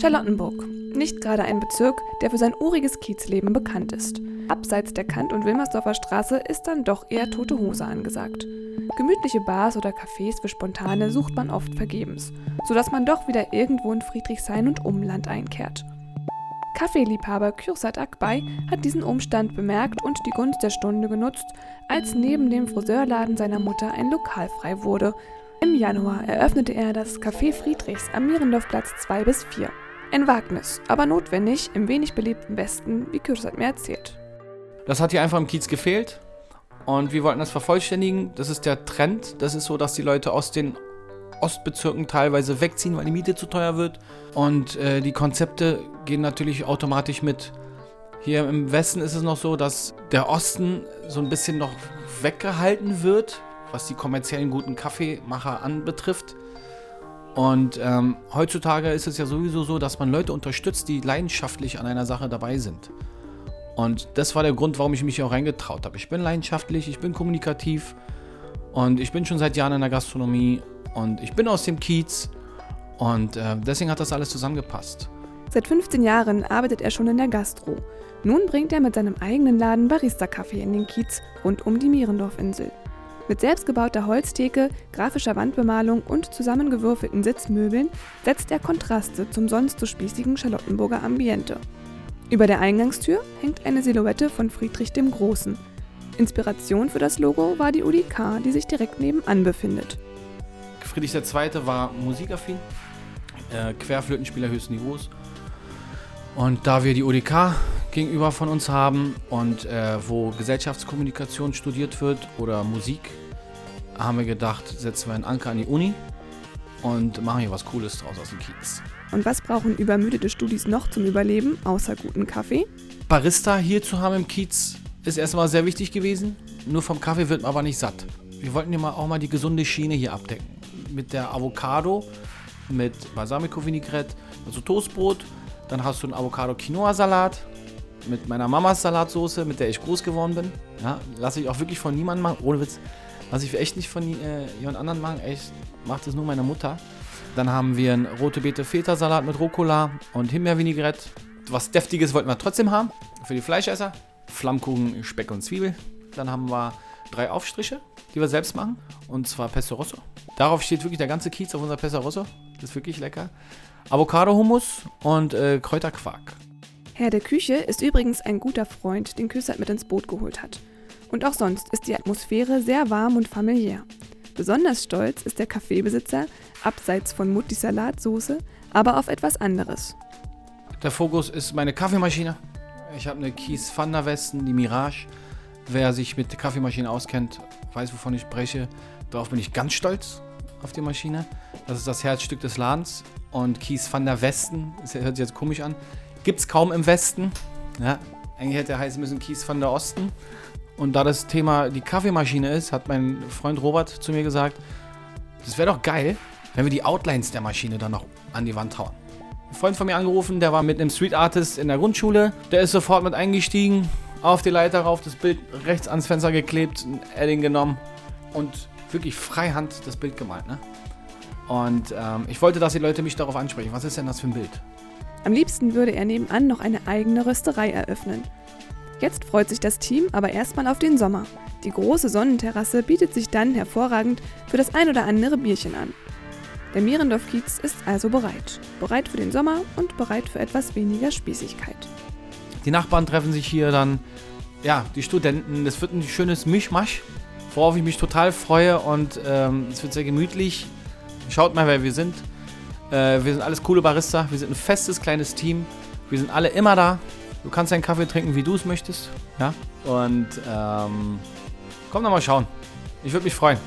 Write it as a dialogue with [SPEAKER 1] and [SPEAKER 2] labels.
[SPEAKER 1] Charlottenburg. Nicht gerade ein Bezirk, der für sein uriges Kiezleben bekannt ist. Abseits der Kant- und Wilmersdorfer Straße ist dann doch eher tote Hose angesagt. Gemütliche Bars oder Cafés für Spontane sucht man oft vergebens, sodass man doch wieder irgendwo in Friedrichshain und Umland einkehrt. Kaffeeliebhaber Kürsat Akbay hat diesen Umstand bemerkt und die Gunst der Stunde genutzt, als neben dem Friseurladen seiner Mutter ein Lokal frei wurde. Im Januar eröffnete er das Café Friedrichs am Mierendorfplatz 2 bis 4. Ein Wagnis, aber notwendig im wenig belebten Westen, wie Kürsat mir erzählt.
[SPEAKER 2] Das hat hier einfach im Kiez gefehlt und wir wollten das vervollständigen. Das ist der Trend. Das ist so, dass die Leute aus den Ostbezirken teilweise wegziehen, weil die Miete zu teuer wird. Und äh, die Konzepte gehen natürlich automatisch mit. Hier im Westen ist es noch so, dass der Osten so ein bisschen noch weggehalten wird, was die kommerziellen guten Kaffeemacher anbetrifft. Und ähm, heutzutage ist es ja sowieso so, dass man Leute unterstützt, die leidenschaftlich an einer Sache dabei sind. Und das war der Grund, warum ich mich hier auch reingetraut habe. Ich bin leidenschaftlich, ich bin kommunikativ und ich bin schon seit Jahren in der Gastronomie und ich bin aus dem Kiez und äh, deswegen hat das alles zusammengepasst.
[SPEAKER 1] Seit 15 Jahren arbeitet er schon in der Gastro. Nun bringt er mit seinem eigenen Laden Barista-Kaffee in den Kiez rund um die Mierendorfinsel. Mit selbstgebauter Holztheke, grafischer Wandbemalung und zusammengewürfelten Sitzmöbeln setzt er Kontraste zum sonst so spießigen Charlottenburger Ambiente. Über der Eingangstür hängt eine Silhouette von Friedrich dem Großen. Inspiration für das Logo war die UDK, die sich direkt nebenan befindet.
[SPEAKER 2] Friedrich II. war musikaffin, äh, Querflötenspieler höchsten Niveaus. Und da wir die UDK gegenüber von uns haben und äh, wo Gesellschaftskommunikation studiert wird oder Musik, haben wir gedacht, setzen wir einen Anker an die Uni und machen hier was Cooles draus aus dem Kiez.
[SPEAKER 1] Und was brauchen übermüdete Studis noch zum Überleben, außer guten Kaffee?
[SPEAKER 2] Barista hier zu haben im Kiez ist erstmal sehr wichtig gewesen. Nur vom Kaffee wird man aber nicht satt. Wir wollten ja mal auch mal die gesunde Schiene hier abdecken. Mit der Avocado, mit Balsamico Vinaigrette, also Toastbrot. Dann hast du einen Avocado-Quinoa-Salat mit meiner Mamas Salatsoße, mit der ich groß geworden bin. Ja, lasse ich auch wirklich von niemandem machen, ohne Witz. Lasse ich echt nicht von äh, jemand anderen machen. Echt, macht es nur meine Mutter. Dann haben wir einen rote Beete Feta Salat mit Rucola und Himbeer-Vinaigrette. Was deftiges wollten wir trotzdem haben für die Fleischesser. Flammkuchen, Speck und Zwiebel. Dann haben wir drei Aufstriche, die wir selbst machen. Und zwar Pesto Rosso. Darauf steht wirklich der ganze Kiez auf unser Pesto Rosso. Das ist wirklich lecker. Avocado-Hummus und äh, Kräuterquark.
[SPEAKER 1] Herr der Küche ist übrigens ein guter Freund, den Küssert mit ins Boot geholt hat. Und auch sonst ist die Atmosphäre sehr warm und familiär. Besonders stolz ist der Kaffeebesitzer, abseits von Muttis Salatsoße, aber auf etwas anderes.
[SPEAKER 2] Der Fokus ist meine Kaffeemaschine. Ich habe eine Kies Van der Westen, die Mirage. Wer sich mit Kaffeemaschinen auskennt, weiß, wovon ich spreche. Darauf bin ich ganz stolz auf die Maschine. Das ist das Herzstück des Ladens. Und Kies van der Westen, das hört sich jetzt komisch an, gibt es kaum im Westen. Ja, eigentlich hätte er heißen müssen Kies van der Osten. Und da das Thema die Kaffeemaschine ist, hat mein Freund Robert zu mir gesagt, das wäre doch geil, wenn wir die Outlines der Maschine dann noch an die Wand hauen. Ein Freund von mir angerufen, der war mit einem Street Artist in der Grundschule. Der ist sofort mit eingestiegen, auf die Leiter rauf, das Bild rechts ans Fenster geklebt, ein Edding genommen und wirklich freihand das Bild gemalt. Ne? Und ähm, ich wollte, dass die Leute mich darauf ansprechen. Was ist denn das für ein Bild?
[SPEAKER 1] Am liebsten würde er nebenan noch eine eigene Rösterei eröffnen. Jetzt freut sich das Team aber erstmal auf den Sommer. Die große Sonnenterrasse bietet sich dann hervorragend für das ein oder andere Bierchen an. Der Mierendorf-Kiez ist also bereit. Bereit für den Sommer und bereit für etwas weniger Spießigkeit.
[SPEAKER 2] Die Nachbarn treffen sich hier dann, ja, die Studenten. Das wird ein schönes Mischmasch, worauf ich mich total freue und ähm, es wird sehr gemütlich. Schaut mal, wer wir sind. Äh, wir sind alles coole Barista. Wir sind ein festes kleines Team. Wir sind alle immer da. Du kannst deinen Kaffee trinken, wie du es möchtest. Ja. Und ähm, komm doch mal schauen. Ich würde mich freuen.